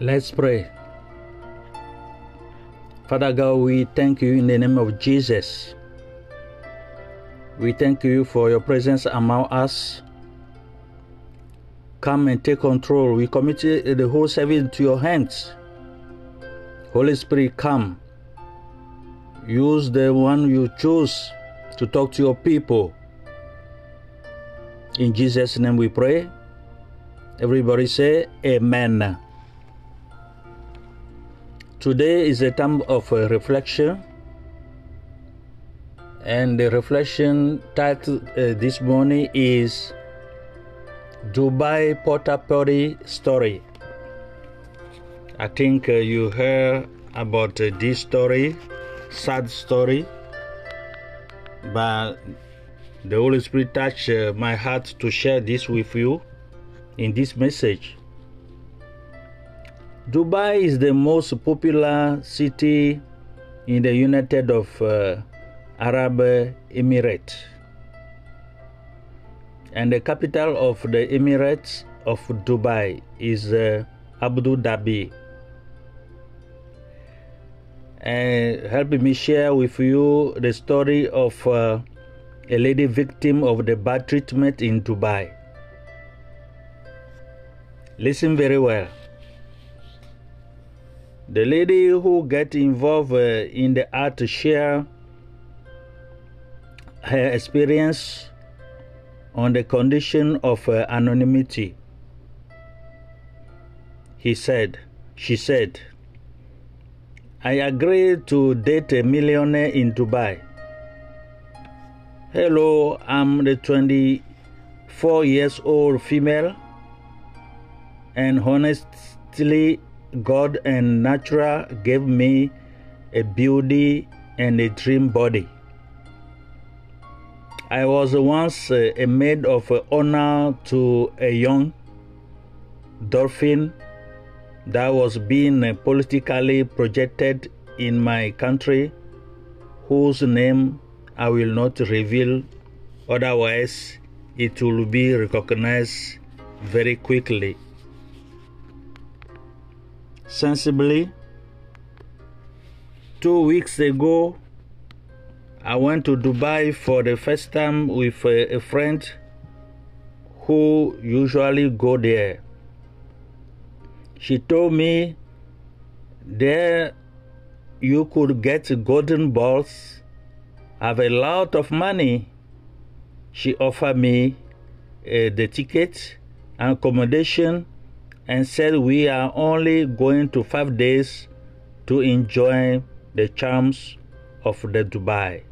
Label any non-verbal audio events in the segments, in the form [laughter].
Let's pray. Father God, we thank you in the name of Jesus. We thank you for your presence among us. Come and take control. We commit the whole service into your hands. Holy Spirit, come. Use the one you choose to talk to your people. In Jesus' name we pray. Everybody say Amen. Today is a time of uh, reflection, and the reflection title uh, this morning is Dubai Porta Story. I think uh, you heard about uh, this story, sad story, but the Holy Spirit touched uh, my heart to share this with you in this message. Dubai is the most popular city in the United of uh, Arab Emirates and the capital of the Emirates of Dubai is uh, Abu Dhabi. And help me share with you the story of uh, a lady victim of the bad treatment in Dubai. Listen very well. The lady who get involved uh, in the art share her experience on the condition of uh, anonymity. He said, she said, I agreed to date a millionaire in Dubai. Hello, I'm the 24 years old female, and honestly, God and nature gave me a beauty and a dream body. I was once uh, a maid of honor to a young dolphin that was being politically projected in my country, whose name I will not reveal, otherwise, it will be recognized very quickly. Sensibly, two weeks ago, I went to Dubai for the first time with a, a friend who usually go there. She told me there you could get golden balls, have a lot of money. She offered me uh, the ticket and accommodation and said we are only going to five days to enjoy the charms of the Dubai.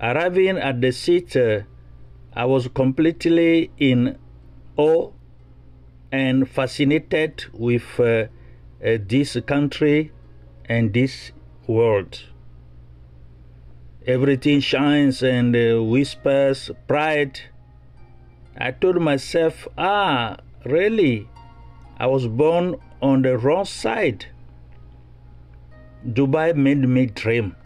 Arriving at the seat, uh, I was completely in awe and fascinated with uh, uh, this country and this world. Everything shines and uh, whispers pride. I told myself, ah, really? I was born on the wrong side. Dubai made me dream.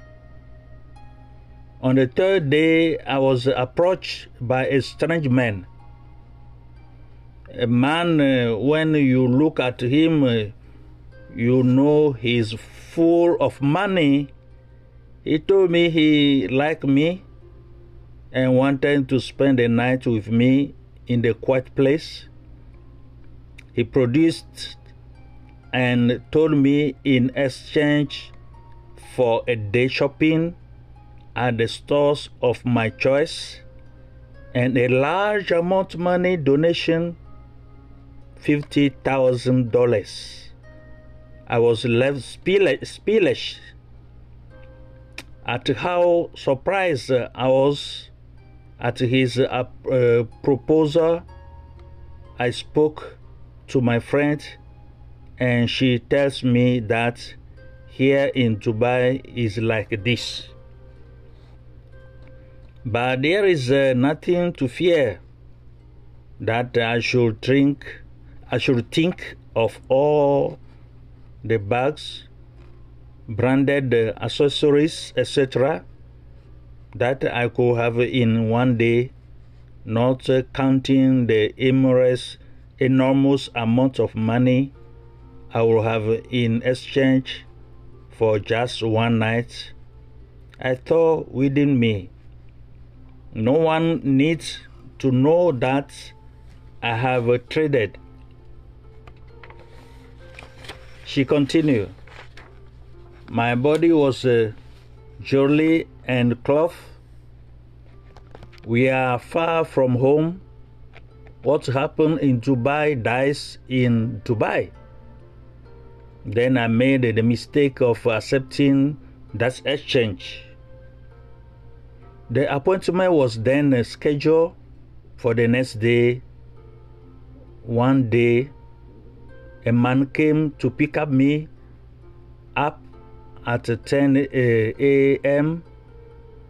On the third day, I was approached by a strange man. A man, uh, when you look at him, uh, you know he's full of money. He told me he liked me and wanted to spend the night with me in the quiet place. He produced and told me in exchange for a day shopping at the stores of my choice and a large amount of money donation $50,000. I was left speechless at how surprised I was at his uh, uh, proposal. I spoke to my friend and she tells me that here in Dubai is like this. But there is uh, nothing to fear that I should drink, I should think of all the bags, branded uh, accessories, etc., that I could have in one day, not uh, counting the Emirates enormous amount of money I will have in exchange for just one night. I thought within me, no one needs to know that I have traded. She continued, My body was uh, jolly and cloth. We are far from home. What happened in Dubai dies in Dubai. Then I made the mistake of accepting that exchange. The appointment was then scheduled for the next day. One day, a man came to pick up me up at 10 eh, a.m.,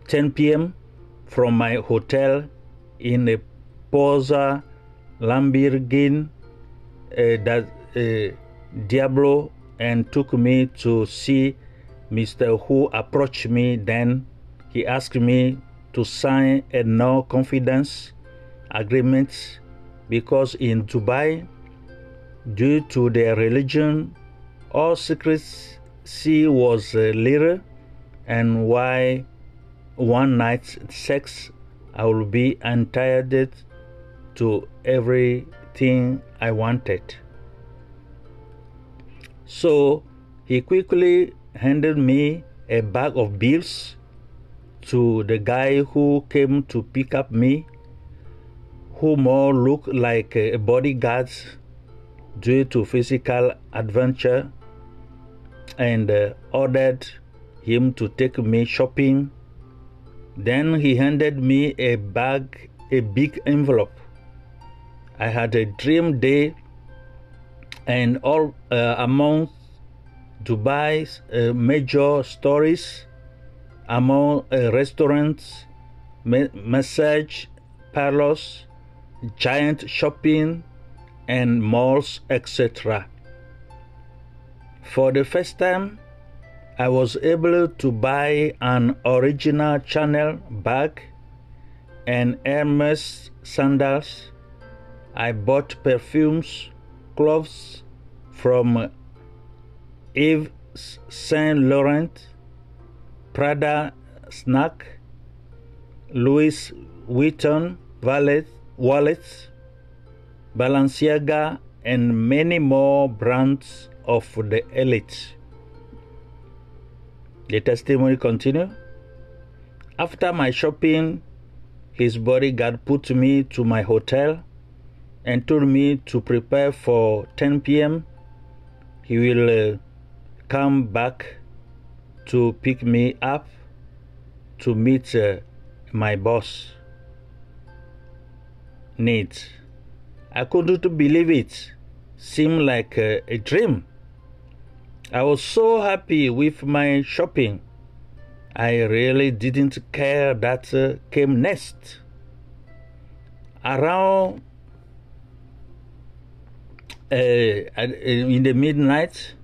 10 p.m. from my hotel in a Posa Lamborghini uh, that uh, Diablo and took me to see Mr. Who approached me. Then he asked me to sign a no confidence agreement because in Dubai, due to their religion, all secrecy was uh, little, and why one night sex I will be entitled to everything I wanted. So he quickly handed me a bag of bills to the guy who came to pick up me, who more looked like a bodyguard due to physical adventure, and uh, ordered him to take me shopping. Then he handed me a bag, a big envelope. I had a dream day and all uh, among Dubai's uh, major stories, among uh, restaurants, massage parlors, giant shopping and malls, etc. For the first time, I was able to buy an original Chanel bag and Hermes sandals. I bought perfumes clothes from Yves Saint Laurent, Prada Snack, Louis Vuitton wallet, wallets, Balenciaga, and many more brands of the elite. The testimony continues. After my shopping, his bodyguard put me to my hotel and told me to prepare for 10 p.m. He will uh, come back to pick me up to meet uh, my boss. Needs. I couldn't believe it. Seemed like uh, a dream. I was so happy with my shopping. I really didn't care that uh, came next. Around uh, in the midnight,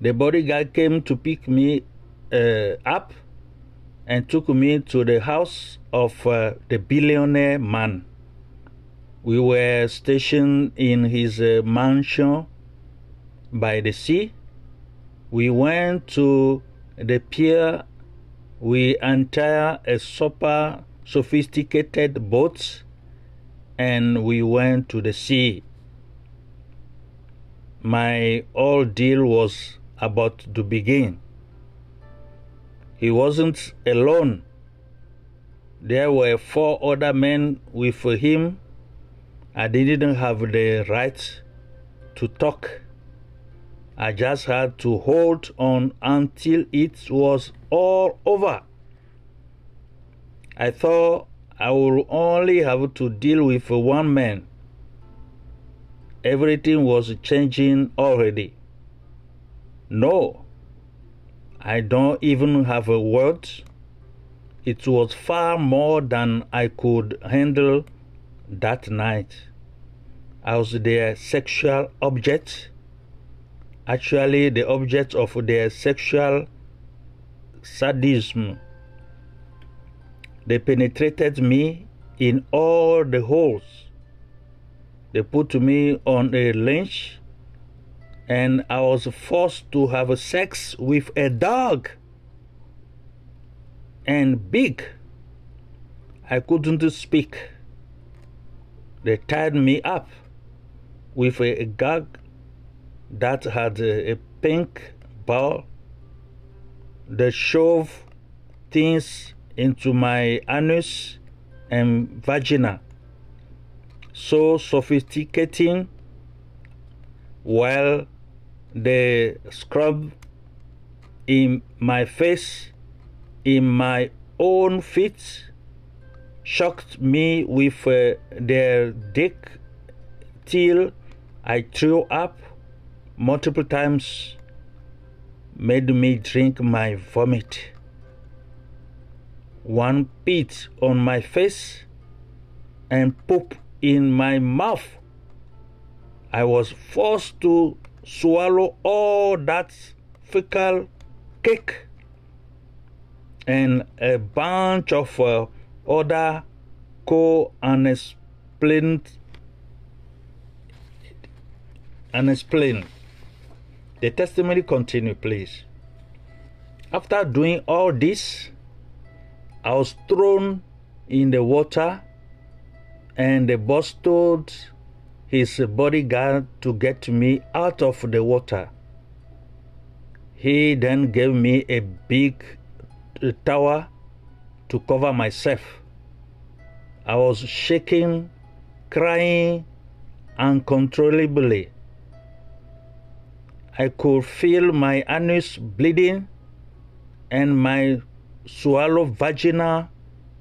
the bodyguard came to pick me uh, up and took me to the house of uh, the billionaire man. We were stationed in his uh, mansion by the sea. We went to the pier. We entered a super sophisticated boat and we went to the sea my ordeal was about to begin. He wasn't alone. There were four other men with him. I didn't have the right to talk. I just had to hold on until it was all over. I thought I would only have to deal with one man everything was changing already. No, I don't even have a word. It was far more than I could handle that night. I was their sexual object, actually, the object of their sexual sadism. They penetrated me in all the holes They put me on a lynch and I was forced to have sex with a dog. And big. I couldn't speak. They tied me up with a gag that had a, a pink ball. They shoved things into my anus and vagina. So sophisticating while they scrub in my face, in my own feet, shocked me with uh, their dick till I threw up multiple times, made me drink my vomit. One pit on my face and poop in my mouth. I was forced to swallow all that fecal cake and a bunch of uh, other co-unexplained unexplained. The testimony continue, please. After doing all this, I was thrown in the water, and the boss told his bodyguard to get me out of the water. He then gave me a big tower to cover myself. I was shaking, crying uncontrollably. I could feel my anus bleeding and my swallow vagina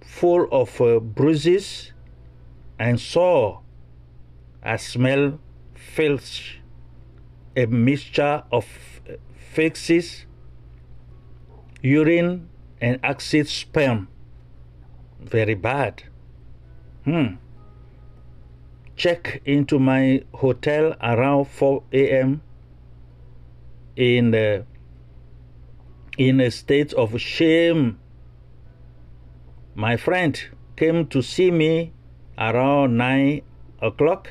full of uh, bruises and sore. I smell filth, a mixture of feces, urine, and acid sperm. Very bad. Hmm. Check into my hotel around 4 a.m. in uh, in a state of shame. My friend came to see me around 9 o'clock,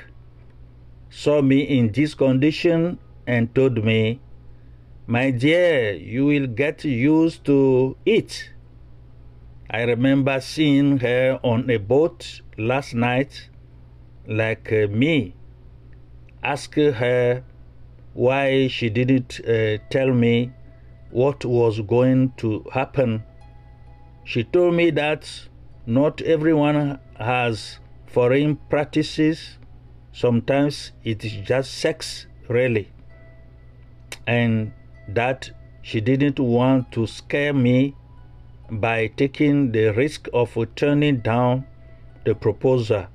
saw me in this condition, and told me, My dear, you will get used to it. I remember seeing her on a boat last night, like uh, me. Ask her why she didn't uh, tell me what was going to happen. She told me that not everyone has foreign practices. Sometimes it is just sex, really. And that she didn't want to scare me by taking the risk of turning down the proposal.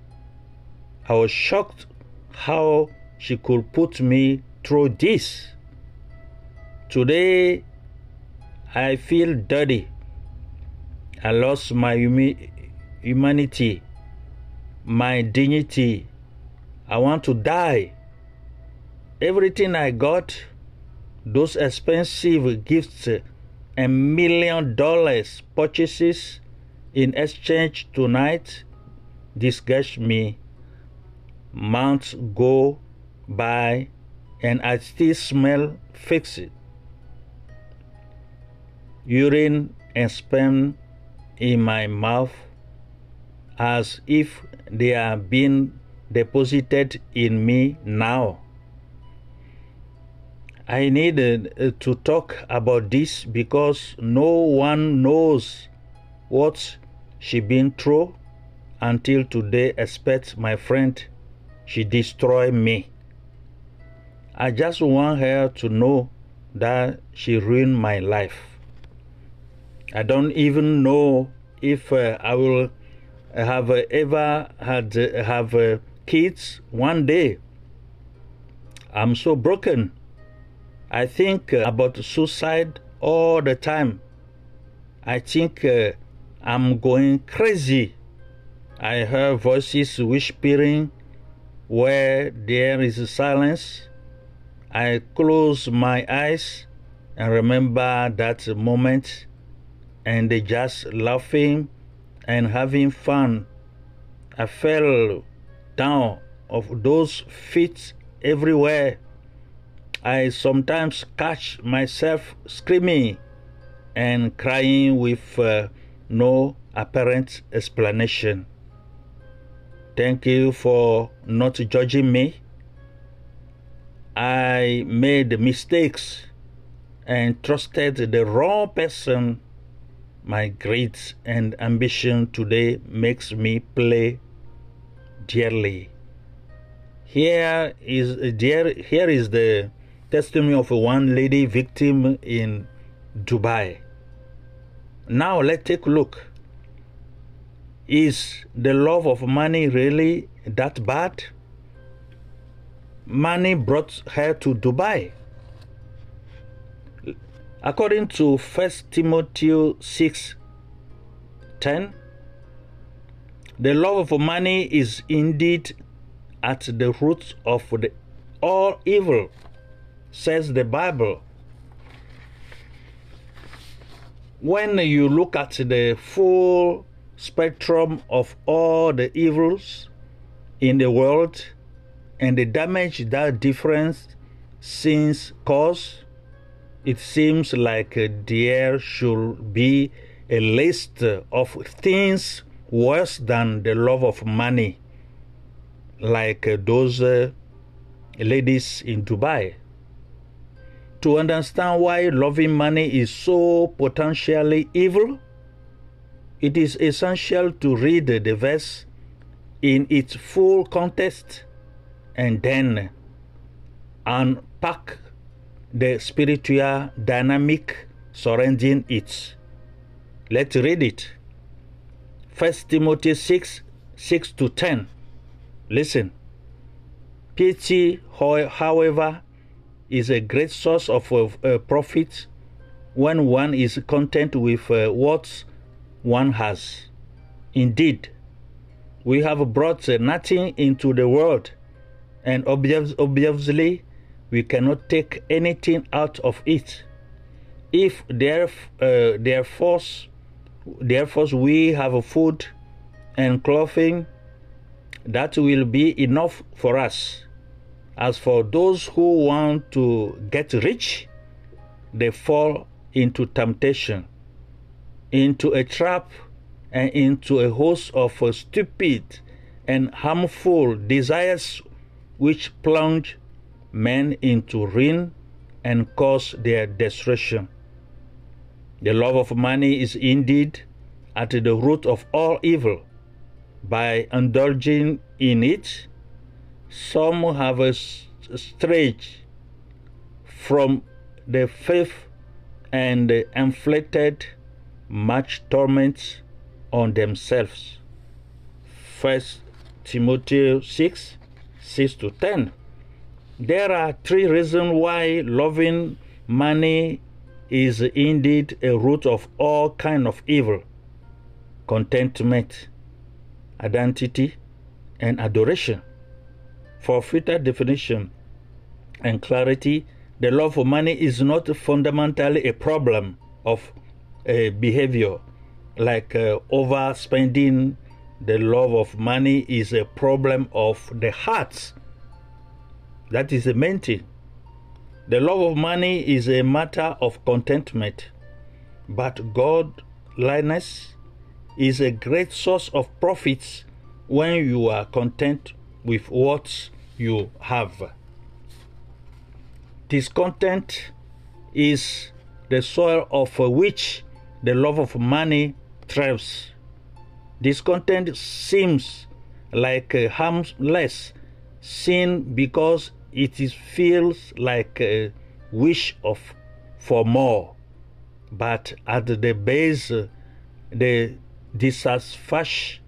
I was shocked how she could put me through this. Today, I feel dirty. I lost my humi- humanity, my dignity. I want to die. Everything I got, those expensive gifts and million dollars purchases in exchange tonight disgust me. Months go by and I still smell fixed. Urine and sperm in my mouth as if they are being deposited in me now. I needed uh, to talk about this because no one knows what she been through until today expect my friend she destroy me. I just want her to know that she ruined my life. I don't even know if uh, I will have uh, ever had uh, have uh, kids one day. I'm so broken. I think about suicide all the time. I think I'm going crazy. I hear voices whispering where there is silence. I close my eyes and remember that moment and they just laughing and having fun. I fell down of those feet everywhere, I sometimes catch myself screaming and crying with uh, no apparent explanation. Thank you for not judging me. I made mistakes and trusted the wrong person. My greed and ambition today makes me play dearly. Here is dear, here is the testimony of one lady victim in Dubai. Now let's take a look. Is the love of money really that bad? Money brought her to Dubai. According to 1 Timothy 6 10, the love of money is indeed at the root of the, all evil, says the Bible. When you look at the full spectrum of all the evils in the world and the damage that different sins cause, it seems like there should be a list of things worse than the love of money, like those uh, ladies in Dubai. To understand why loving money is so potentially evil, it is essential to read the verse in its full context and then unpack the spiritual dynamic surrounding it. Let's read it. First Timothy 6 6 to 10. Listen. Pity, however, is a great source of uh, profit when one is content with uh, what one has. Indeed, we have brought nothing into the world, and obviously, we cannot take anything out of it. If there, uh, therefore, we have food and clothing, that will be enough for us. As for those who want to get rich, they fall into temptation, into a trap, and into a host of stupid and harmful desires which plunge men into ruin and cause their destruction. The love of money is indeed at the root of all evil. By indulging in it, some have strayed from the faith and inflicted much torment on themselves. First Timothy 6 6 to 10. There are three reasons why loving money is indeed a root of all kind of evil contentment, identity, and adoration. For further definition and clarity, the love for money is not fundamentally a problem of behavior like uh, overspending. The love of money is a problem of the heart. That is the main thing. The love of money is a matter of contentment, but godliness is a great source of profits when you are content with what you have. Discontent is the soil of which the love of money thrives. Discontent seems like a harmless sin because it is, feels like a wish of for more, but at the base, the dissatisfied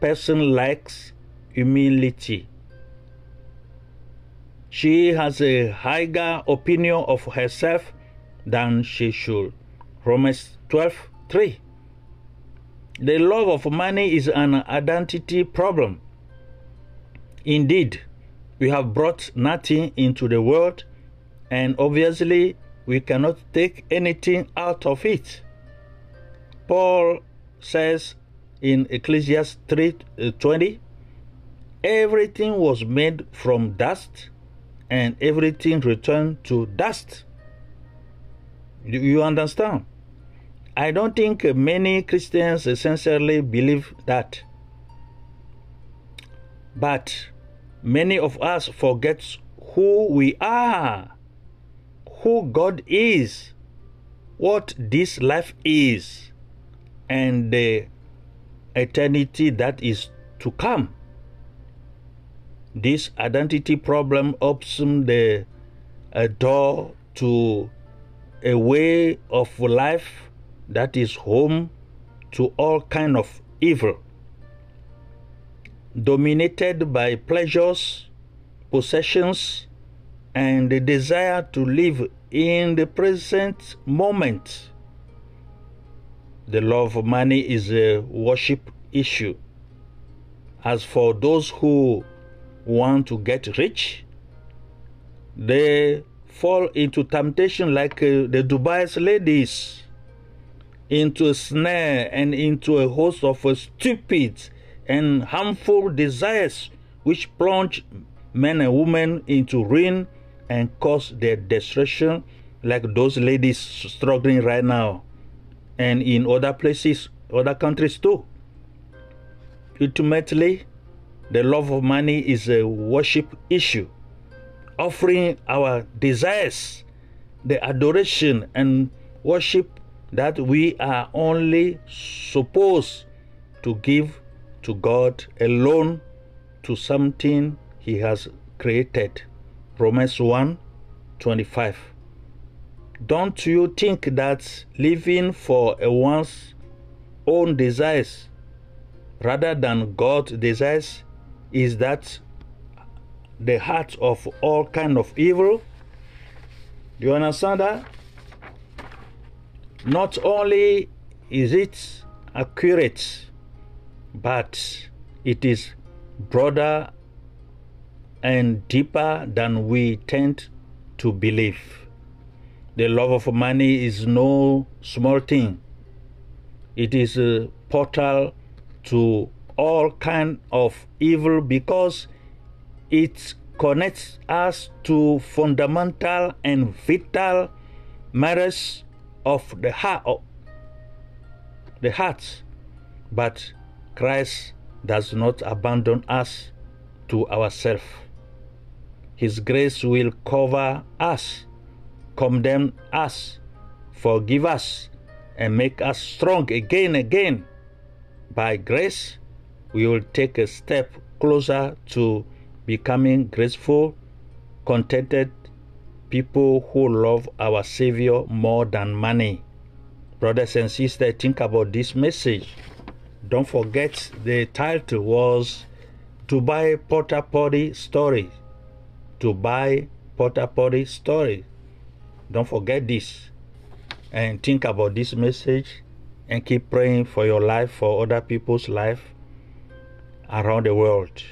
person lacks humility. She has a higher opinion of herself than she should. Romans 12 3. The love of money is an identity problem. Indeed, we have brought nothing into the world, and obviously, we cannot take anything out of it. Paul says in Ecclesiastes 3:20, uh, everything was made from dust and everything returned to dust. You, understand? I don't think many Christians essentially believe that. But many of us forget who we are, who God is, what this life is, and the eternity that is to come. This identity problem opens the a door to a way of life that is home to all kind of evil dominated by pleasures possessions and the desire to live in the present moment. The love of money is a worship issue. As for those who want to get rich they fall into temptation like uh, the Dubai's ladies into a snare and into a host of uh, stupid and harmful desires which plunge men and women into ruin and cause their destruction like those ladies struggling right now and in other places other countries too. Ultimately the love of money is a worship issue offering our desires the adoration and worship that we are only supposed to give to God alone to something he has created. Romans 1 25. Don't you think that living for one's own desires rather than God's desires is that the heart of all kind of evil? Do you understand that? Not only is it accurate, but it is broader and deeper than we tend to believe. The love of money is no small thing. It is a portal to all kind of evil because it connects us to fundamental and vital matters of the heart the heart but Christ does not abandon us to ourselves his grace will cover us condemn us forgive us and make us strong again and again by grace we will take a step closer to becoming graceful contented people who love our Savior more than money. Brothers and sisters, think about this message. Don't forget the title was To Buy Porta Potty Story. To Buy Porta Potty Story. Don't forget this. And think about this message and keep praying for your life, for other people's life around the world.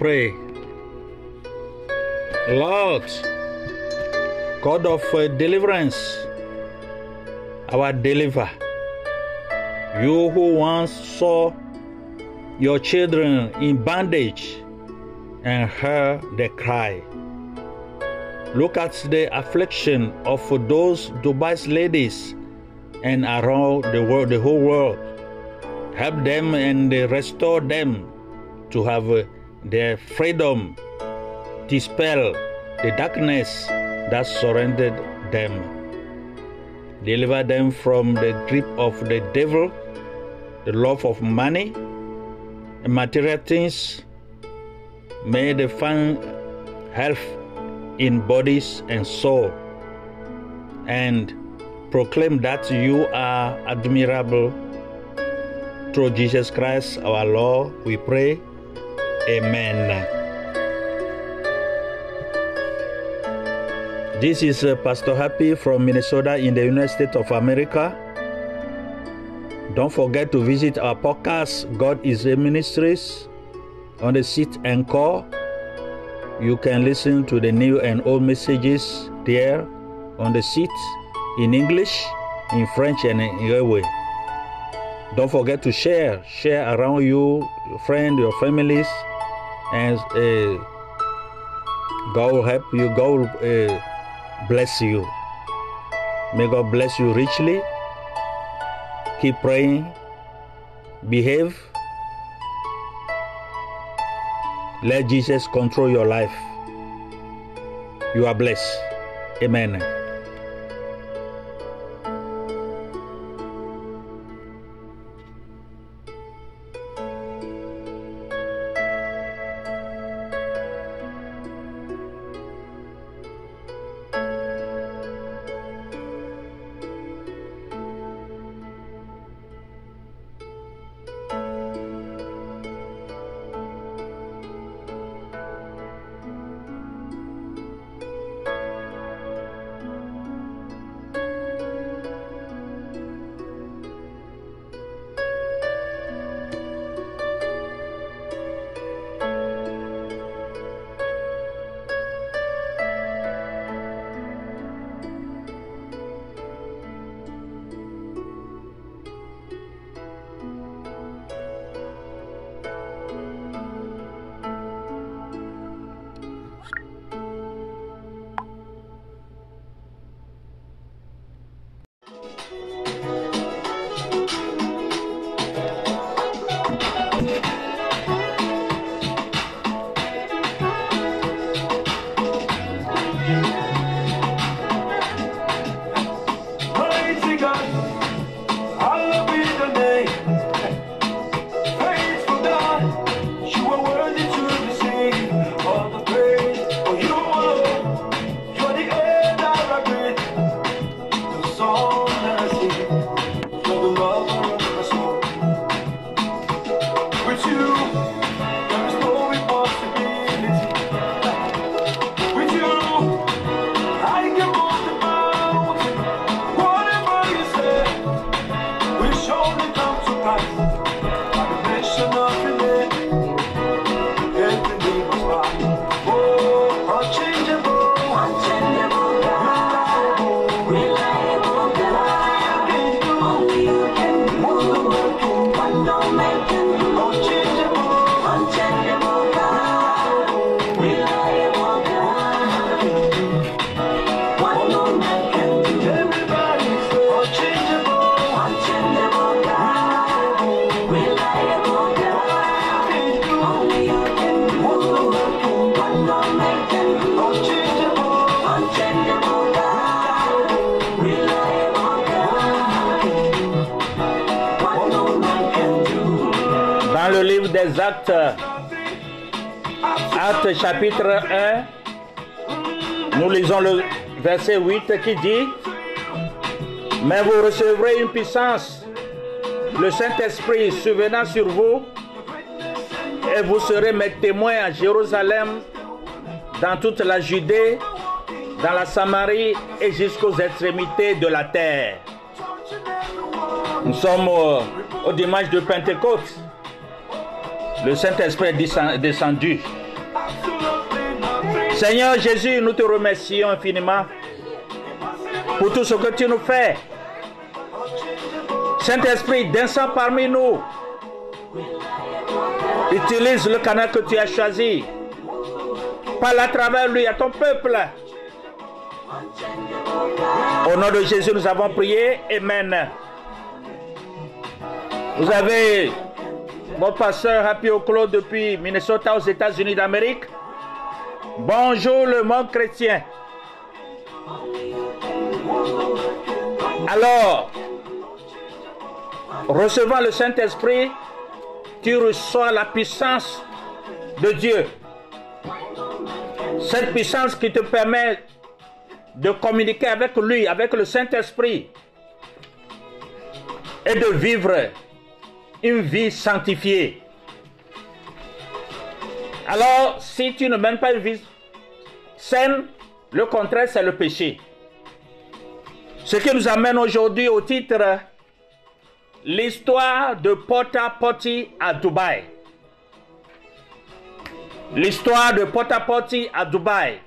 Pray. Lord, God of uh, deliverance, our deliverer, you who once saw your children in bondage and heard their cry. Look at the affliction of those Dubai's ladies and around the world, the whole world. help them and restore them to have uh, their freedom, dispel the darkness that surrounded them. Deliver them from the grip of the devil, the love of money, and material things. May they find health in bodies and soul, and proclaim that you are admirable. Through Jesus Christ our Lord, we pray. Amen. This is uh, Pastor Happy from Minnesota in the United States of America. Don't forget to visit our podcast, God is a Ministries, on the seat Encore. You can listen to the new and old messages there on the seat in English, in French, and in Yahweh. Don't forget to share, share around you, your friends, your families, and uh, God will help you. God will uh, bless you. May God bless you richly. Keep praying. Behave. Let Jesus control your life. You are blessed. Amen. Verset 8 qui dit, Mais vous recevrez une puissance, le Saint-Esprit survenant sur vous, et vous serez mes témoins à Jérusalem, dans toute la Judée, dans la Samarie et jusqu'aux extrémités de la terre. Nous sommes au, au dimanche de Pentecôte. Le Saint-Esprit est descend- descendu. Seigneur Jésus, nous te remercions infiniment pour tout ce que tu nous fais. Saint-Esprit, descends parmi nous. Utilise le canal que tu as choisi. Parle à travers lui à ton peuple. Au nom de Jésus, nous avons prié. Amen. Vous avez votre pasteur Happy Oclo depuis Minnesota aux États-Unis d'Amérique. Bonjour le monde chrétien. Alors, recevant le Saint-Esprit, tu reçois la puissance de Dieu. Cette puissance qui te permet de communiquer avec lui, avec le Saint-Esprit, et de vivre une vie sanctifiée. Alors, si tu ne mènes pas une vie saine, le contraire, c'est le péché. Ce qui nous amène aujourd'hui au titre L'histoire de Pota Poti à Dubaï. L'histoire de Pota Poti à Dubaï.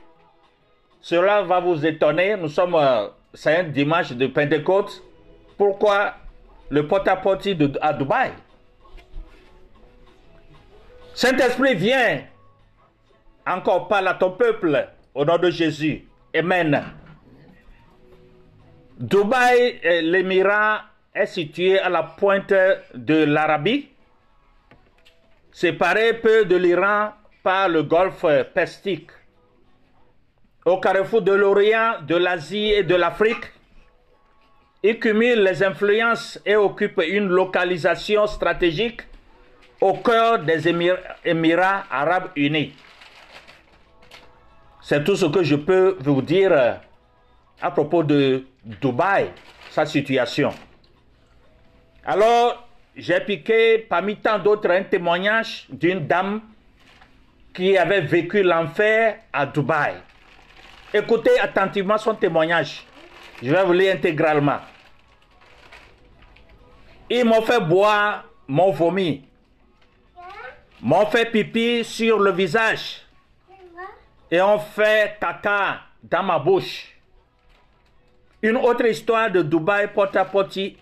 Cela va vous étonner. Nous sommes, euh, c'est un dimanche de Pentecôte. Pourquoi le Pota-Poti de- à Dubaï? Saint-Esprit, viens. Encore parle à ton peuple au nom de Jésus. Amen. Dubaï, l'émirat, est situé à la pointe de l'Arabie, séparé peu de l'Iran par le golfe Persique. Au carrefour de l'Orient, de l'Asie et de l'Afrique, il cumule les influences et occupe une localisation stratégique au cœur des Émir- Émirats arabes unis. C'est tout ce que je peux vous dire à propos de Dubaï, sa situation. Alors, j'ai piqué parmi tant d'autres un témoignage d'une dame qui avait vécu l'enfer à Dubaï. Écoutez attentivement son témoignage. Je vais vous lire intégralement. Ils m'ont fait boire mon vomi, m'ont fait pipi sur le visage et ont fait caca dans ma bouche. Une autre histoire de Dubaï porte à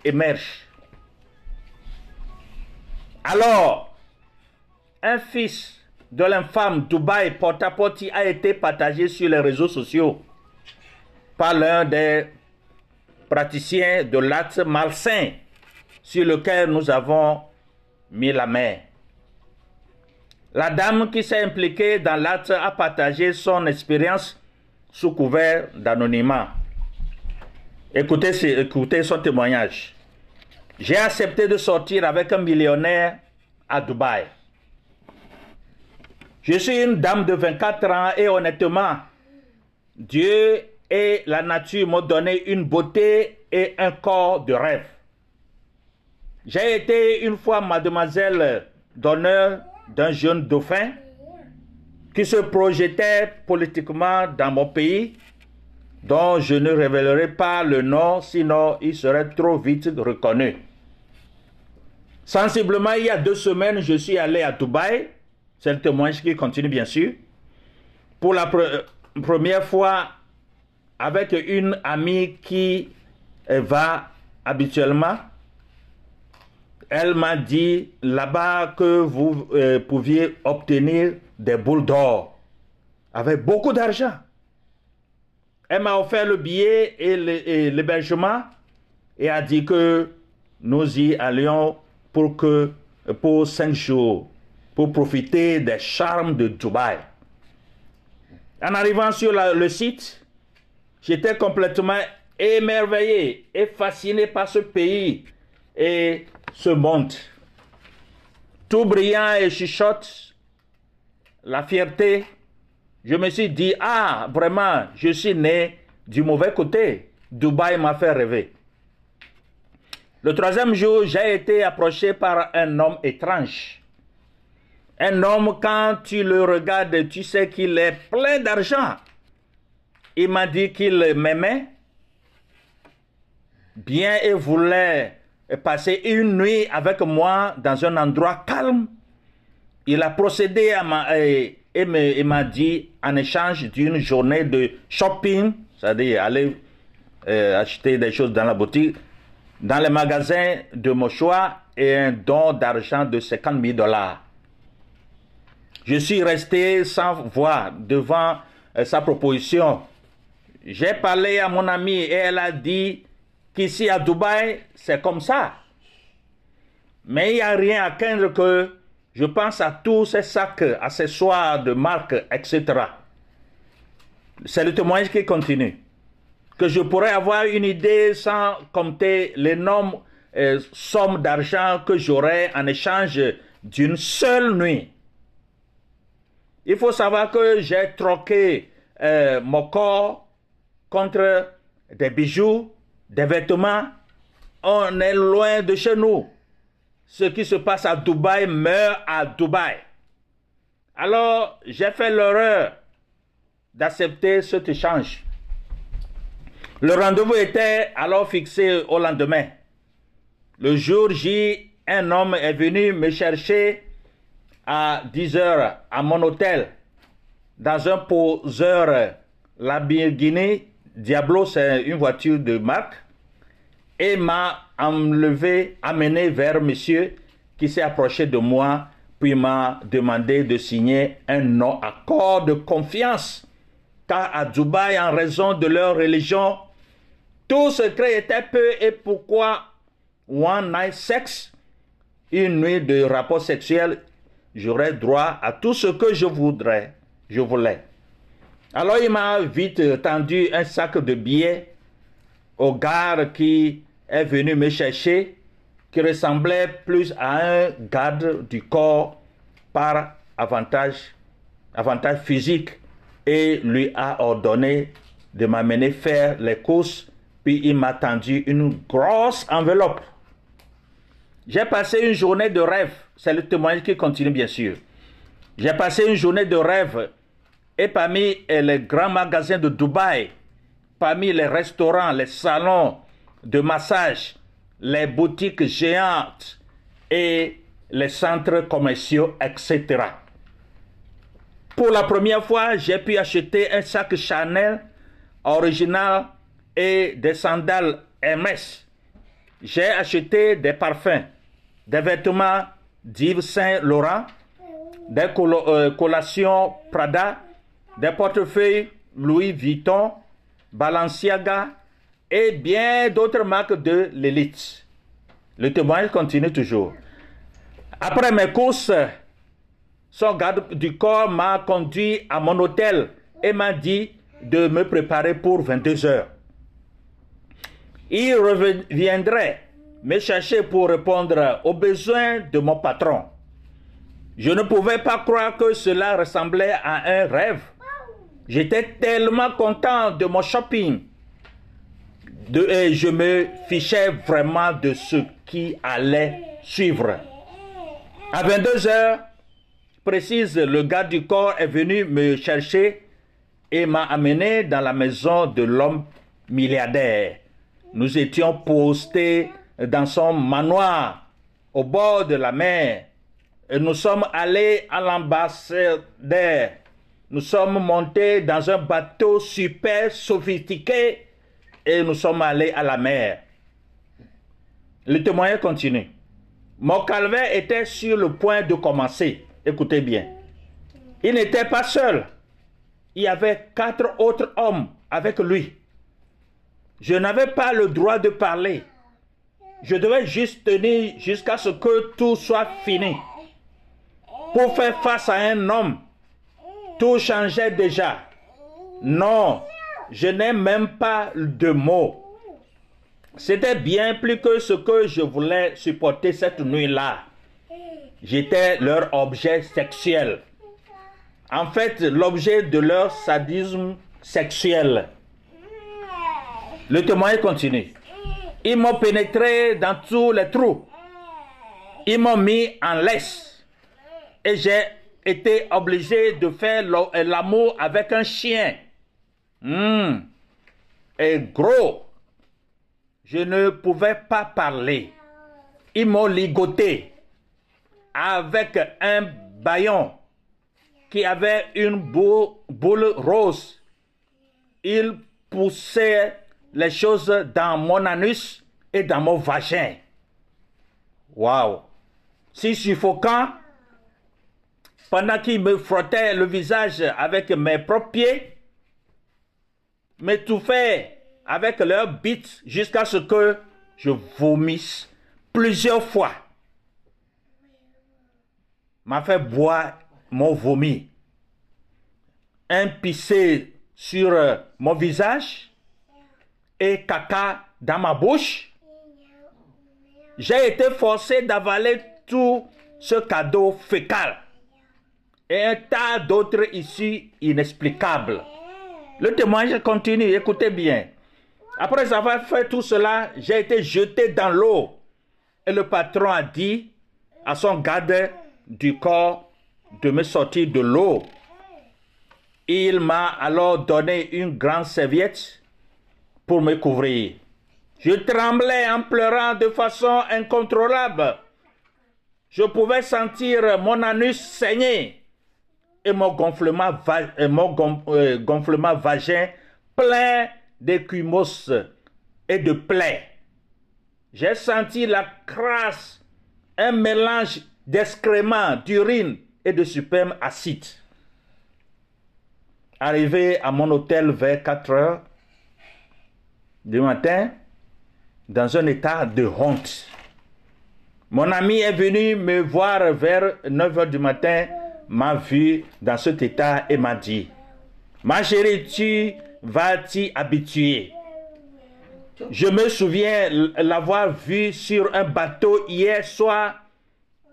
émerge. Alors, un fils de l'infâme Dubaï porte à a été partagé sur les réseaux sociaux par l'un des praticiens de l'acte malsain sur lequel nous avons mis la main. La dame qui s'est impliquée dans l'acte a partagé son expérience sous couvert d'anonymat. Écoutez, écoutez son témoignage. J'ai accepté de sortir avec un millionnaire à Dubaï. Je suis une dame de 24 ans et honnêtement, Dieu et la nature m'ont donné une beauté et un corps de rêve. J'ai été une fois mademoiselle d'honneur d'un jeune dauphin qui se projetait politiquement dans mon pays, dont je ne révélerai pas le nom, sinon il serait trop vite reconnu. Sensiblement, il y a deux semaines, je suis allé à Dubaï. C'est le témoignage qui continue, bien sûr. Pour la pre- première fois, avec une amie qui euh, va habituellement. Elle m'a dit là-bas que vous euh, pouviez obtenir des boules d'or avec beaucoup d'argent. Elle m'a offert le billet et l'hébergement et a dit que nous y allions pour, que, pour cinq jours, pour profiter des charmes de Dubaï. En arrivant sur le site, j'étais complètement émerveillé et fasciné par ce pays et ce monde. Tout brillant et chuchote, la fierté, je me suis dit, ah, vraiment, je suis né du mauvais côté. Dubaï m'a fait rêver. Le troisième jour, j'ai été approché par un homme étrange. Un homme, quand tu le regardes, tu sais qu'il est plein d'argent. Il m'a dit qu'il m'aimait bien et voulait passer une nuit avec moi dans un endroit calme. Il a procédé à ma, et, et m'a dit en échange d'une journée de shopping, c'est-à-dire aller euh, acheter des choses dans la boutique, dans les magasins de mon choix et un don d'argent de 50 000 dollars. Je suis resté sans voix devant euh, sa proposition. J'ai parlé à mon amie et elle a dit qu'ici à Dubaï, c'est comme ça. Mais il n'y a rien à craindre que je pense à tous ces sacs, accessoires de marque, etc. C'est le témoignage qui continue. Que je pourrais avoir une idée sans compter l'énorme euh, somme d'argent que j'aurais en échange d'une seule nuit. Il faut savoir que j'ai troqué euh, mon corps contre des bijoux, des vêtements. On est loin de chez nous. Ce qui se passe à Dubaï meurt à Dubaï. Alors, j'ai fait l'erreur d'accepter cet échange. Le rendez-vous était alors fixé au lendemain. Le jour J, un homme est venu me chercher à 10 heures à mon hôtel dans un poseur Lamborghini Diablo, c'est une voiture de marque, et m'a enlevé, amené vers monsieur qui s'est approché de moi, puis m'a demandé de signer un non-accord de confiance. Car à Dubaï, en raison de leur religion, tout secret était peu et pourquoi one night sex, une nuit de rapport sexuel, j'aurais droit à tout ce que je voudrais, je voulais. Alors il m'a vite tendu un sac de billets au gars qui est venu me chercher, qui ressemblait plus à un garde du corps par avantage, avantage physique, et lui a ordonné de m'amener faire les courses, puis il m'a tendu une grosse enveloppe. J'ai passé une journée de rêve, c'est le témoignage qui continue bien sûr. J'ai passé une journée de rêve et parmi les grands magasins de Dubaï, parmi les restaurants, les salons de massage, les boutiques géantes et les centres commerciaux, etc. Pour la première fois, j'ai pu acheter un sac Chanel original et des sandales Hermès. J'ai acheté des parfums, des vêtements d'Yves Saint Laurent, des euh, collations Prada, des portefeuilles Louis Vuitton, Balenciaga et bien d'autres marques de l'élite. Le témoignage continue toujours. Après mes courses, son garde du corps m'a conduit à mon hôtel et m'a dit de me préparer pour 22 heures. Il reviendrait me chercher pour répondre aux besoins de mon patron. Je ne pouvais pas croire que cela ressemblait à un rêve. J'étais tellement content de mon shopping. Et je me fichais vraiment de ce qui allait suivre. À 22 heures précise, le gars du corps est venu me chercher et m'a amené dans la maison de l'homme milliardaire. Nous étions postés dans son manoir au bord de la mer. Nous sommes allés à l'ambassadeur. Nous sommes montés dans un bateau super sophistiqué et nous sommes allés à la mer. Le témoignage continue. Mon calvaire était sur le point de commencer. Écoutez bien. Il n'était pas seul. Il y avait quatre autres hommes avec lui. Je n'avais pas le droit de parler. Je devais juste tenir jusqu'à ce que tout soit fini. Pour faire face à un homme, tout changeait déjà. Non, je n'ai même pas de mots. C'était bien plus que ce que je voulais supporter cette nuit-là. J'étais leur objet sexuel. En fait, l'objet de leur sadisme sexuel. Le témoignage continue. Ils m'ont pénétré dans tous les trous. Ils m'ont mis en laisse. Et j'ai été obligé de faire l'amour avec un chien. Hmm. Et gros, je ne pouvais pas parler. Ils m'ont ligoté avec un baillon qui avait une boule, boule rose. Ils poussaient les choses dans mon anus et dans mon vagin. Waouh! Si suffocant, pendant qu'ils me frottaient le visage avec mes propres pieds, m'étouffaient avec leurs bites jusqu'à ce que je vomisse plusieurs fois. m'a fait boire mon vomi. Un pissé sur euh, mon visage et caca dans ma bouche. J'ai été forcé d'avaler tout ce cadeau fécal et un tas d'autres issues inexplicables. Le témoignage continue, écoutez bien. Après avoir fait tout cela, j'ai été jeté dans l'eau. Et le patron a dit à son garde du corps de me sortir de l'eau. Il m'a alors donné une grande serviette pour me couvrir. Je tremblais en pleurant de façon incontrôlable. Je pouvais sentir mon anus saigner et mon euh, gonflement vagin plein d'écumos et de plaies. J'ai senti la crasse, un mélange d'excréments, d'urine et de superbe acide. Arrivé à mon hôtel vers 4 heures du matin, dans un état de honte. Mon ami est venu me voir vers 9 heures du matin, m'a vu dans cet état et m'a dit, ma chérie, tu vas t'y habituer. Je me souviens l'avoir vu sur un bateau hier soir,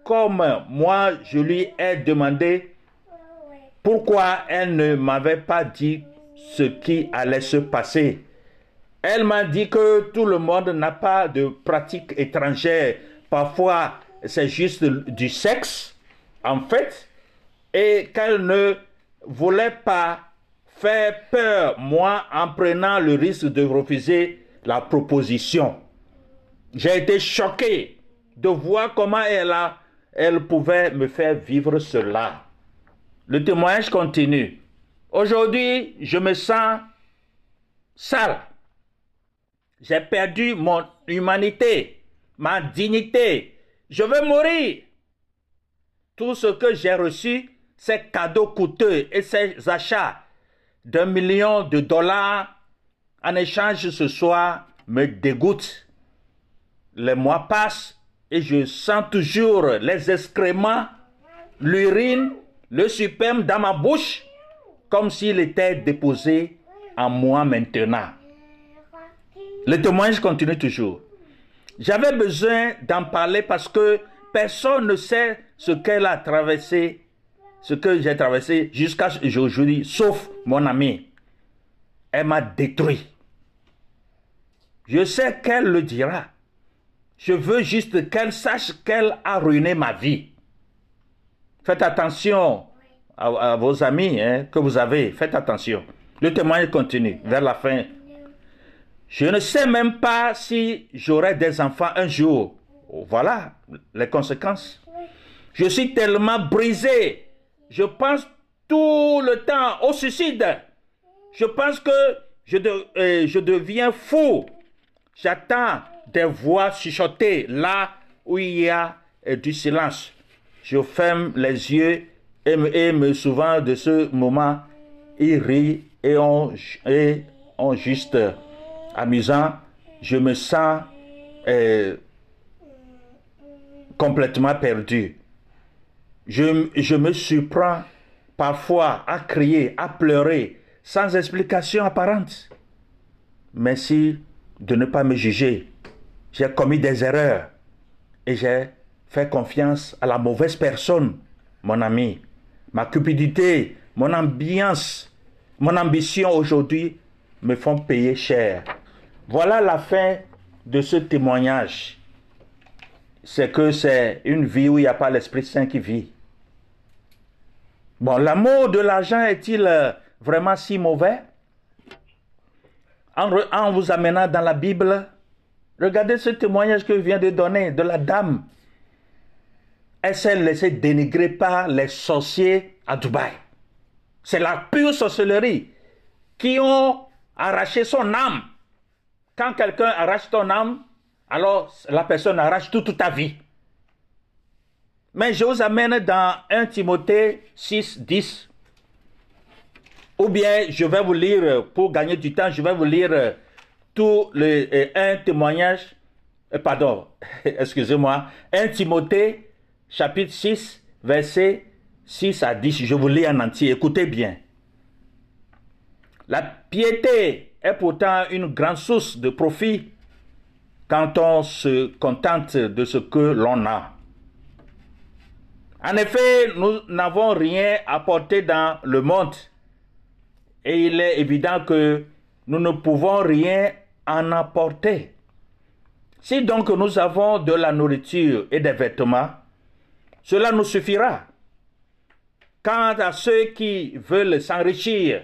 comme moi je lui ai demandé pourquoi elle ne m'avait pas dit ce qui allait se passer. Elle m'a dit que tout le monde n'a pas de pratique étrangère. Parfois, c'est juste du sexe, en fait, et qu'elle ne voulait pas faire peur, moi, en prenant le risque de refuser la proposition. J'ai été choqué de voir comment elle, a, elle pouvait me faire vivre cela. Le témoignage continue. Aujourd'hui, je me sens sale. J'ai perdu mon humanité, ma dignité. Je veux mourir. Tout ce que j'ai reçu, ces cadeaux coûteux et ces achats d'un million de dollars en échange ce soir me dégoûtent. Les mois passent et je sens toujours les excréments, l'urine, le superbe dans ma bouche, comme s'il était déposé en moi maintenant. Le témoignage continue toujours. J'avais besoin d'en parler parce que personne ne sait ce qu'elle a traversé, ce que j'ai traversé jusqu'à aujourd'hui, sauf mon ami. Elle m'a détruit. Je sais qu'elle le dira. Je veux juste qu'elle sache qu'elle a ruiné ma vie. Faites attention à, vos amis hein, que vous avez. Faites attention. Le témoignage continue vers la fin. Je ne sais même pas si j'aurai des enfants un jour. Voilà les conséquences. Je suis tellement brisé. Je pense tout le temps au suicide. Je pense que je, de- euh, je deviens fou. J'attends des voix chuchotées là où il y a euh, du silence. Je ferme les yeux et me, et me souviens de ce moment. Ils rient et ont juste amusant. Je me sens euh, complètement perdu. Je, me surprends parfois à crier, à pleurer, sans explication apparente. Merci de ne pas me juger. J'ai commis des erreurs et j'ai fait confiance à la mauvaise personne, mon ami. Ma cupidité, mon ambiance, mon ambition aujourd'hui me font payer cher. Voilà la fin de ce témoignage. C'est que c'est une vie où il n'y a pas l'Esprit Saint qui vit. Bon, l'amour de l'argent est-il euh, vraiment si mauvais? En, vous amenant dans la Bible, regardez ce témoignage que je viens de donner de la dame. Elle s'est laissée dénigrer par les sorciers à Dubaï. C'est la pure sorcellerie qui ont arraché son âme. Quand quelqu'un arrache ton âme, alors la personne arrache toute ta vie. Mais je vous amène dans 1 Timothée 6, 10. Ou bien je vais vous lire, pour gagner du temps, je vais vous lire euh, tout le, euh, un témoignage, euh, pardon, [laughs] excusez-moi, 1 Timothée chapitre 6, versets 6 à 10. Je vous lis en entier. Écoutez bien. La piété est pourtant une grande source de profit quand on se contente de ce que l'on a. En effet, nous n'avons rien apporté dans le monde et il est évident que nous ne pouvons rien en apporter. Si donc nous avons de la nourriture et des vêtements, cela nous suffira. Quant à ceux qui veulent s'enrichir,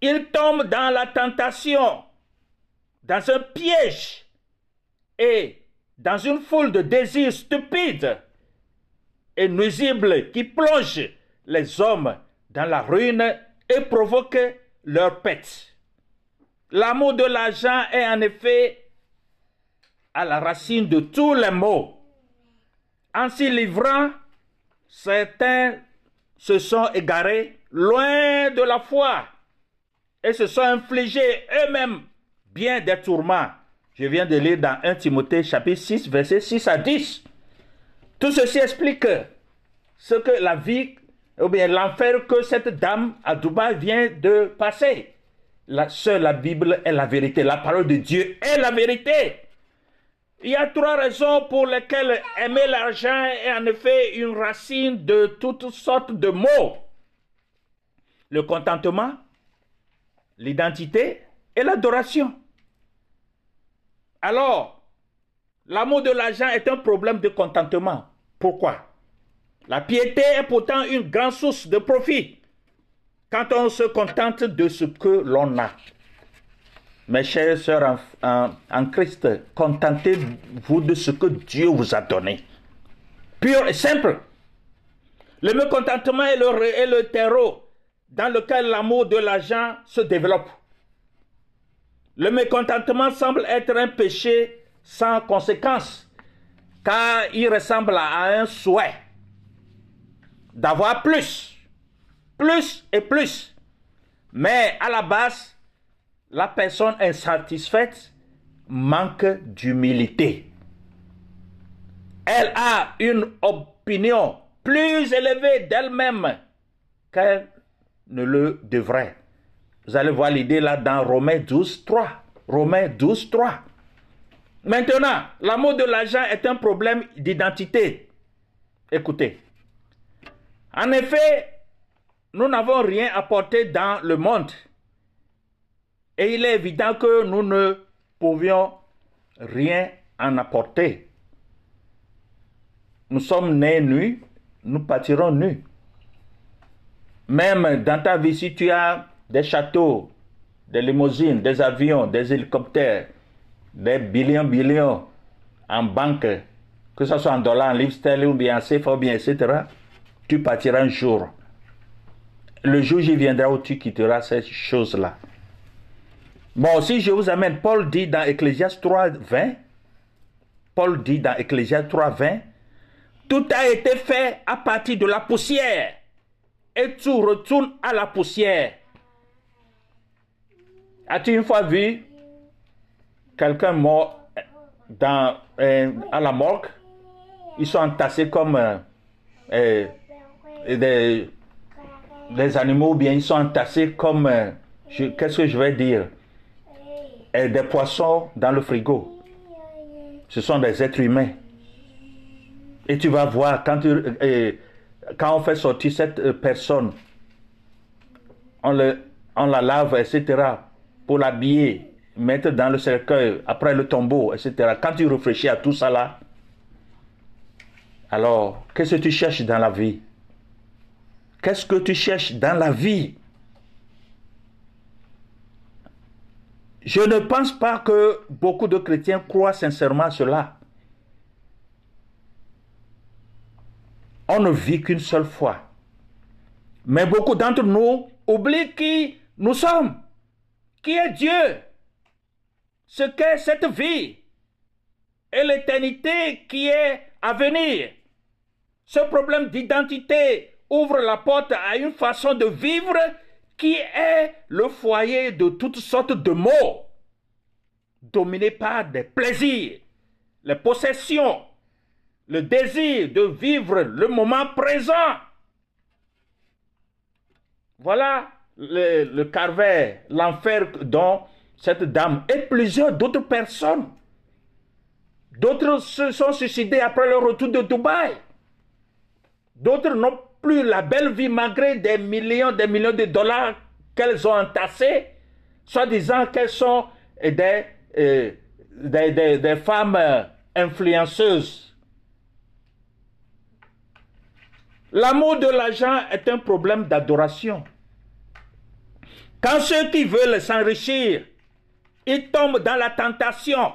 ils tombent dans la tentation, dans un piège et dans une foule de désirs stupides et nuisibles qui plongent les hommes dans la ruine et provoquent leur pète. L'amour de l'argent est en effet à la racine de tous les maux. En s'y livrant, certains se sont égarés loin de la foi et se sont infligés eux-mêmes bien des tourments. Je viens de lire dans 1 Timothée chapitre 6, versets 6 à 10. Tout ceci explique ce que la vie, ou bien l'enfer que cette dame à Dubaï vient de passer. La, seule la Bible est la vérité. La parole de Dieu est la vérité. Il y a trois raisons pour lesquelles aimer l'argent est en effet une racine de toutes sortes de mots. Le contentement, l'identité et l'adoration. Alors, l'amour de l'argent est un problème de contentement. Pourquoi? La piété est pourtant une grande source de profit quand on se contente de ce que l'on a. Mes chers sœurs en, Christ, contentez-vous de ce que Dieu vous a donné. Pur et simple. Le mécontentement est le, est le terreau dans lequel l'amour de l'argent se développe. Le mécontentement semble être un péché sans conséquence, car il ressemble à un souhait d'avoir plus, plus et plus. Mais à la base, la personne insatisfaite manque d'humilité. Elle a une opinion plus élevée d'elle-même qu'elle ne le devrait. Vous allez voir l'idée là dans Romains 12, 3. Romains 12, 3. Maintenant, l'amour de l'argent est un problème d'identité. Écoutez. En effet, nous n'avons rien apporté dans le monde. Et il est évident que nous ne pouvions rien en apporter. Nous sommes nés nus, nous partirons nus. Même dans ta vie, si tu as des châteaux, des limousines, des avions, des hélicoptères, des billions, billions en banque, que ce soit en dollars, en livres sterling ou bien en CFA etc., tu partiras un jour. Le jour j'y viendra où tu quitteras ces choses-là. Bon, si je vous amène, Paul dit dans Ecclésias 3, 20, Paul dit dans Ecclésias 3, 20, tout a été fait à partir de la poussière et tout retourne à la poussière. As-tu une fois vu quelqu'un mort dans, euh, à la morgue Ils sont entassés comme euh, euh, des, des, animaux, bien ils sont entassés comme, qu'est-ce que je vais dire? Des poissons dans le frigo. Ce sont des êtres humains. Et tu vas voir, quand, on fait sortir cette personne, on la lave, etc pour l'habiller, mettre dans le cercueil, après le tombeau, etc. Quand tu réfléchis à tout ça là, alors qu'est-ce que tu cherches dans la vie? Qu'est-ce que tu cherches dans la vie? Je ne pense pas que beaucoup de chrétiens croient sincèrement cela. On ne vit qu'une seule fois. Mais beaucoup d'entre nous oublient qui nous sommes qui est Dieu, ce qu'est cette vie et l'éternité qui est à venir. Ce problème d'identité ouvre la porte à une façon de vivre qui est le foyer de toutes sortes de maux, dominé par des plaisirs, les possessions, le désir de vivre le moment présent. Voilà le, le l'enfer dont cette dame et plusieurs d'autres personnes. D'autres se sont suicidés après leur retour de Dubaï. D'autres n'ont plus la belle vie malgré des millions, des millions de dollars qu'elles ont entassés, soi-disant qu'elles sont des, euh, des, des- des femmes euh, influenceuses. L'amour de l'argent est un problème d'adoration. Quand ceux qui veulent s'enrichir, ils tombent dans la tentation,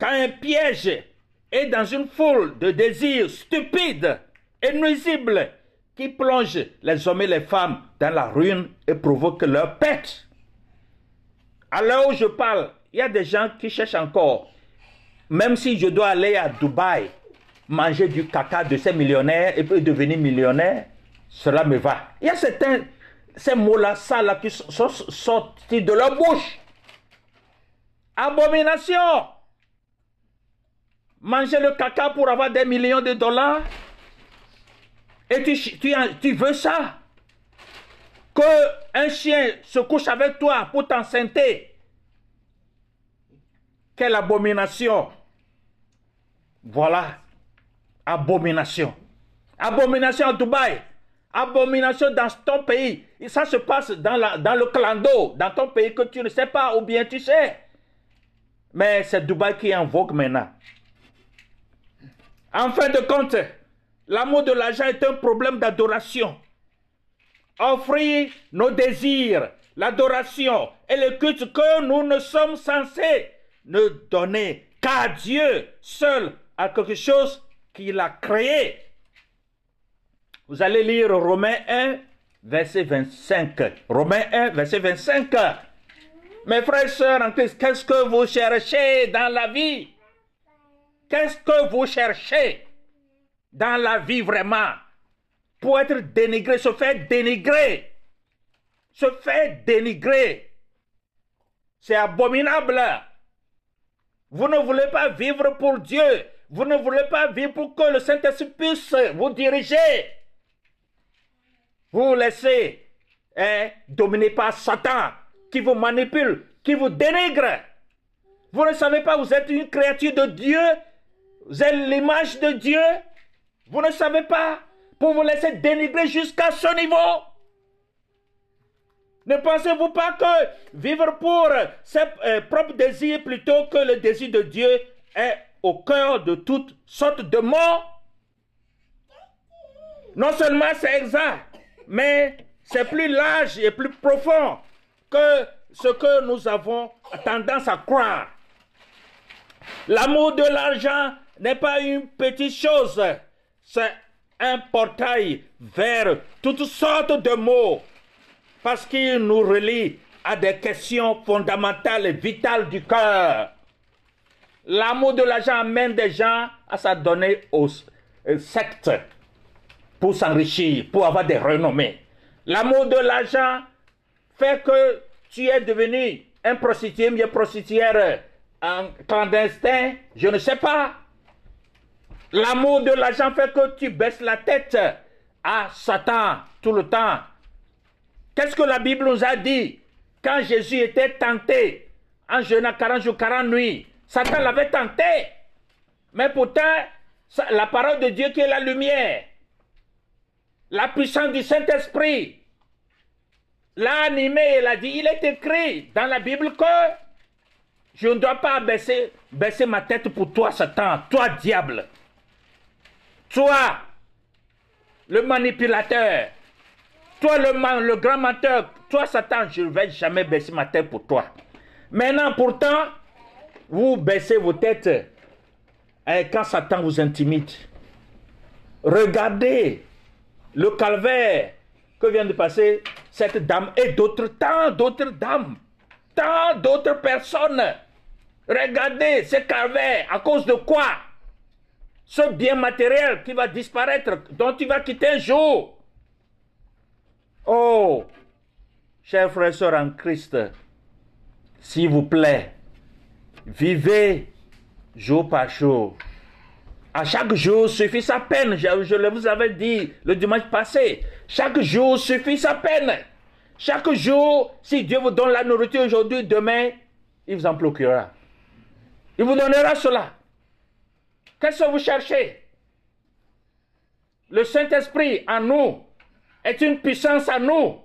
quand un piège est dans une foule de désirs stupides et nuisibles qui plongent les hommes et les femmes dans la ruine et provoquent leur perte. À l'heure où je parle, il y a des gens qui cherchent encore, même si je dois aller à Dubaï, manger du caca de ces millionnaires et devenir millionnaire, cela me va. Il y a certains, ces mots-là, ça là, qui sont sortis de leur bouche. Abomination. Manger le caca pour avoir des millions de dollars. Et tu, tu, veux ça? Que un chien se couche avec toi pour t'enceinte. Quelle abomination. Voilà. Abomination. Abomination à Dubaï. Abomination dans ton pays. Et ça se passe dans, la, dans le clando, dans ton pays que tu ne sais pas ou bien tu sais. Mais c'est Dubaï qui est en vogue maintenant. En fin de compte, l'amour de l'argent est un problème d'adoration. Offrir nos désirs, l'adoration et le culte que nous ne sommes censés ne donner qu'à Dieu seul, à quelque chose qu'il a créé. Vous allez lire Romains 1, verset 25. Romains 1, verset 25. Mes frères et sœurs en Christ, qu'est-ce que vous cherchez dans la vie? Qu'est-ce que vous cherchez dans la vie vraiment? Pour être dénigré, se faire dénigrer. Se faire dénigrer. C'est abominable. Vous ne voulez pas vivre pour Dieu. Vous ne voulez pas vivre pour que le Saint-Esprit puisse vous diriger. Vous laissez hein, dominer par Satan qui vous manipule, qui vous dénigre. Vous ne savez pas, vous êtes une créature de Dieu. Vous êtes l'image de Dieu. Vous ne savez pas pour vous laisser dénigrer jusqu'à ce niveau. Ne pensez-vous pas que vivre pour ses euh, propres désirs plutôt que le désir de Dieu est au cœur de toutes sortes de morts Non seulement c'est exact, mais c'est plus large et plus profond que ce que nous avons tendance à croire. L'amour de l'argent n'est pas une petite chose, c'est un portail vers toutes sortes de mots parce qu'il nous relie à des questions fondamentales et vitales du cœur. L'amour de l'argent amène des gens à s'adonner aux euh, sectes pour s'enrichir, pour avoir des renommées. L'amour de l'argent fait que tu es devenu un prostitué, une prostituère en clandestin, je ne sais pas. L'amour de l'argent fait que tu baisses la tête à Satan tout le temps. Qu'est-ce que la Bible nous a dit? Quand Jésus était tenté en jeûnant 40 jours, 40 nuits Satan l'avait tenté. Mais pourtant, la parole de Dieu qui est la lumière, la puissance du Saint-Esprit, l'a animé, il a dit, il est écrit dans la Bible que je ne dois pas baisser, ma tête pour toi, Satan, toi, diable. Toi, le manipulateur. Toi, le, grand menteur. Toi, Satan, je ne vais jamais baisser ma tête pour toi. Maintenant, pourtant, vous baissez vos têtes et quand Satan vous intimide. Regardez le calvaire que vient de passer cette dame et d'autres, tant d'autres dames, tant d'autres personnes. Regardez ce calvaire, à cause de quoi? Ce bien matériel qui va disparaître, dont tu vas quitter un jour. Oh, chers frères et sœurs en Christ, s'il vous plaît, vivez jour par jour À chaque jour suffit sa peine. Je, vous avais dit le dimanche passé. Chaque jour suffit sa peine. Chaque jour, si Dieu vous donne la nourriture aujourd'hui, demain, il vous en procurera. Il vous donnera cela. Qu'est-ce que vous cherchez? Le Saint-Esprit en nous est une puissance en nous.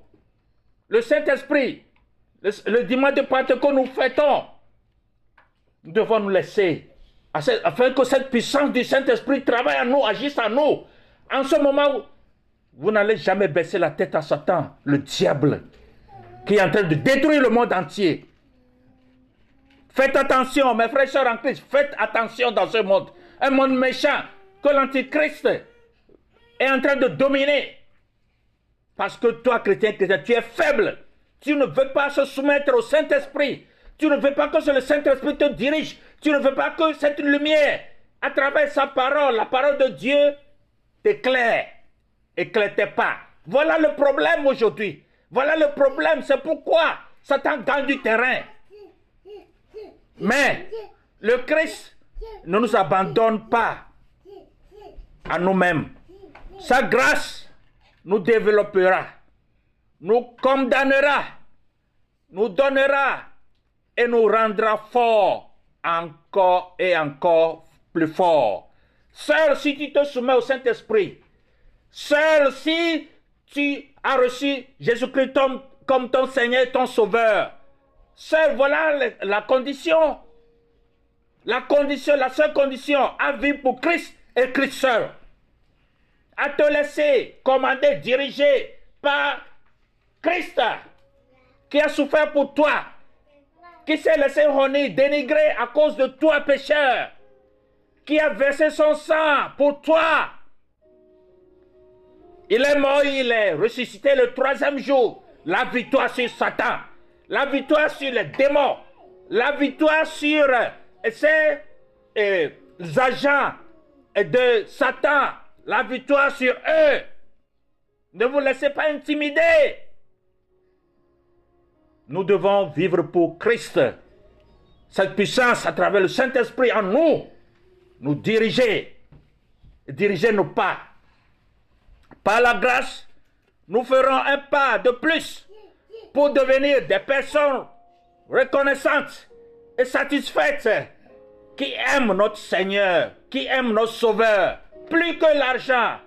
Le Saint-Esprit, le, le dimanche de Pentecôte, nous fêtons. Nous devons nous laisser afin que cette puissance du Saint-Esprit travaille en nous, agisse en nous. En ce moment, vous n'allez jamais baisser la tête à Satan, le diable, qui est en train de détruire le monde entier. Faites attention, mes frères et sœurs en Christ, faites attention dans ce monde. Un monde méchant que l'Antichrist est en train de dominer. Parce que toi, chrétien, chrétien, tu es faible. Tu ne veux pas se soumettre au Saint-Esprit. Tu ne veux pas que le Saint-Esprit te dirige. Tu ne veux pas que cette lumière, à travers sa parole, la parole de Dieu, t'éclaire. Éclaire pas. Voilà le problème aujourd'hui. Voilà le problème. C'est pourquoi Satan gagne du terrain. Mais le Christ ne nous abandonne pas à nous-mêmes. Sa grâce nous développera, nous condamnera, nous donnera et nous rendra forts encore et encore plus forts. Seul si tu te soumets au Saint-Esprit, seul si tu as reçu Jésus-Christ comme ton Seigneur ton Sauveur, seul voilà la condition. La condition, la seule condition à vivre pour Christ et Christ seul. À te laisser commander, diriger par Christ qui a souffert pour toi, qui s'est laissé honner, dénigrer à cause de toi, pécheur, qui a versé son sang pour toi. Il est mort, il est ressuscité le troisième jour. La victoire sur Satan, la victoire sur les démons, la victoire sur ces euh, agents de Satan, la victoire sur eux. Ne vous laissez pas intimider. Nous devons vivre pour Christ. Cette puissance à travers le Saint-Esprit en nous, nous diriger, diriger nos pas. Par la grâce, nous ferons un pas de plus pour devenir des personnes reconnaissantes et satisfaites qui aiment notre Seigneur, qui aiment notre Sauveur, plus que l'argent,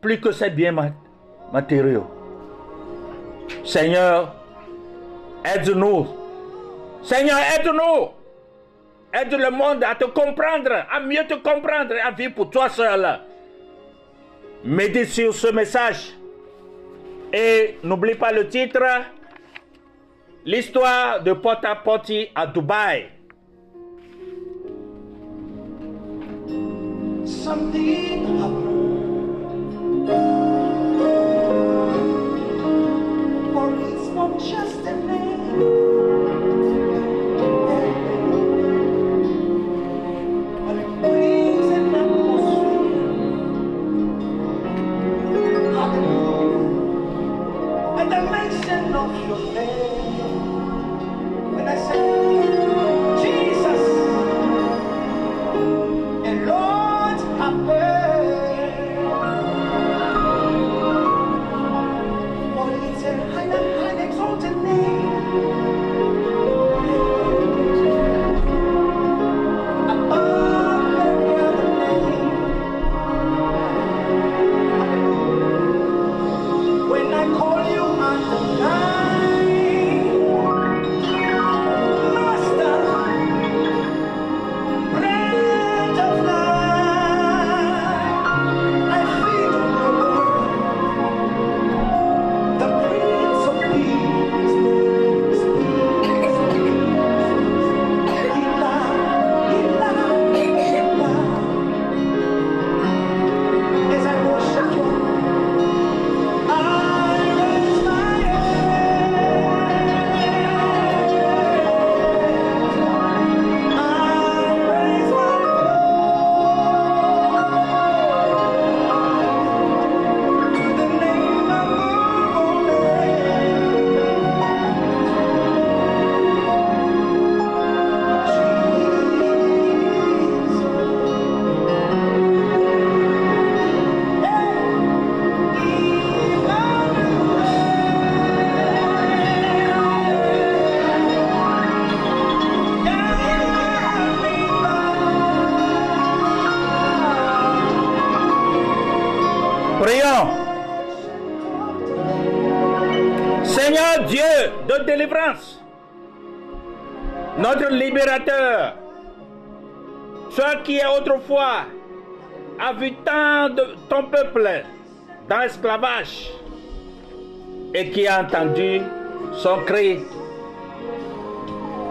plus que ces biens matériaux. Seigneur, aide-nous. Seigneur, aide-nous. Aide le monde à te comprendre, à mieux te comprendre et à vivre pour toi seul. Médite sur ce message. Et n'oublie pas le titre, l'histoire de Pota Poti à Dubaï. Entendu son cri.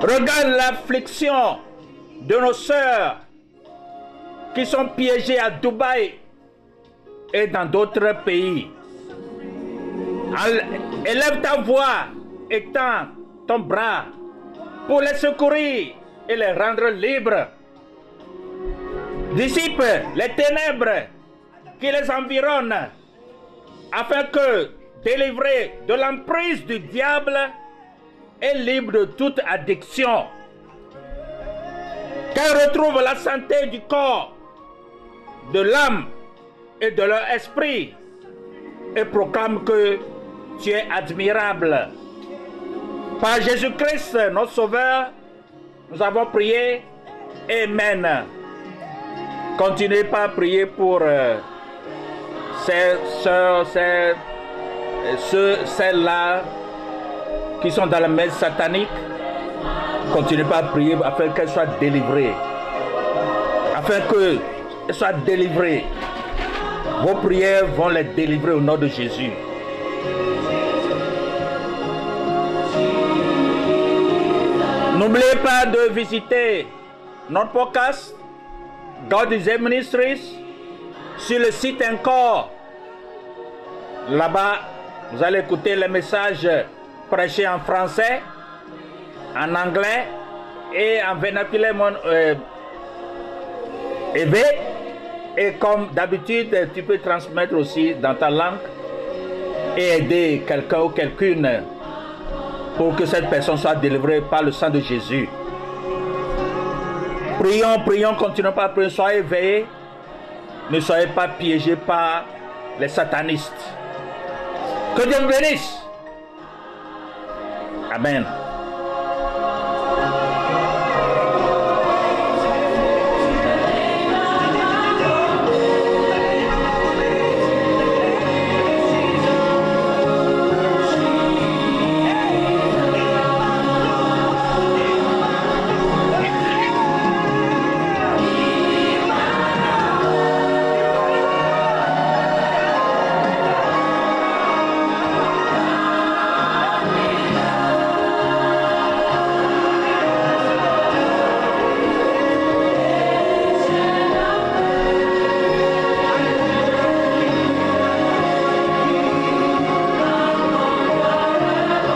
Regarde l'affliction de nos sœurs qui sont piégées à Dubaï et dans d'autres pays. Élève ta voix et tends ton bras pour les secourir et les rendre libres. Dissipe les ténèbres qui les environnent afin que, délivrés de l'emprise du diable et libres de toute addiction, qu'elles retrouvent la santé du corps, de l'âme et de leur esprit et proclament que tu es admirable. Par Jésus-Christ, notre Sauveur, nous avons prié. Amen. Continuez pas à prier pour euh, ces soeurs, ces, ceux, celles-là qui sont dans la messe satanique. Continuez pas à prier afin qu'elles soient délivrées. Afin qu'elles soient délivrées. Vos prières vont les délivrer au nom de Jésus. N'oubliez pas de visiter notre podcast God is Ministries sur le site encore. Là-bas, vous allez écouter les messages prêchés en français, en anglais et en vernaculaire euh, élevé. Et comme d'habitude, tu peux transmettre aussi dans ta langue et aider quelqu'un ou quelqu'une pour que cette personne soit délivrée par le sang de Jésus. Prions, prions, continuons pas à prier, soyez éveillés. Ne soyez pas piégés par les satanistes. Kerja British. Amin.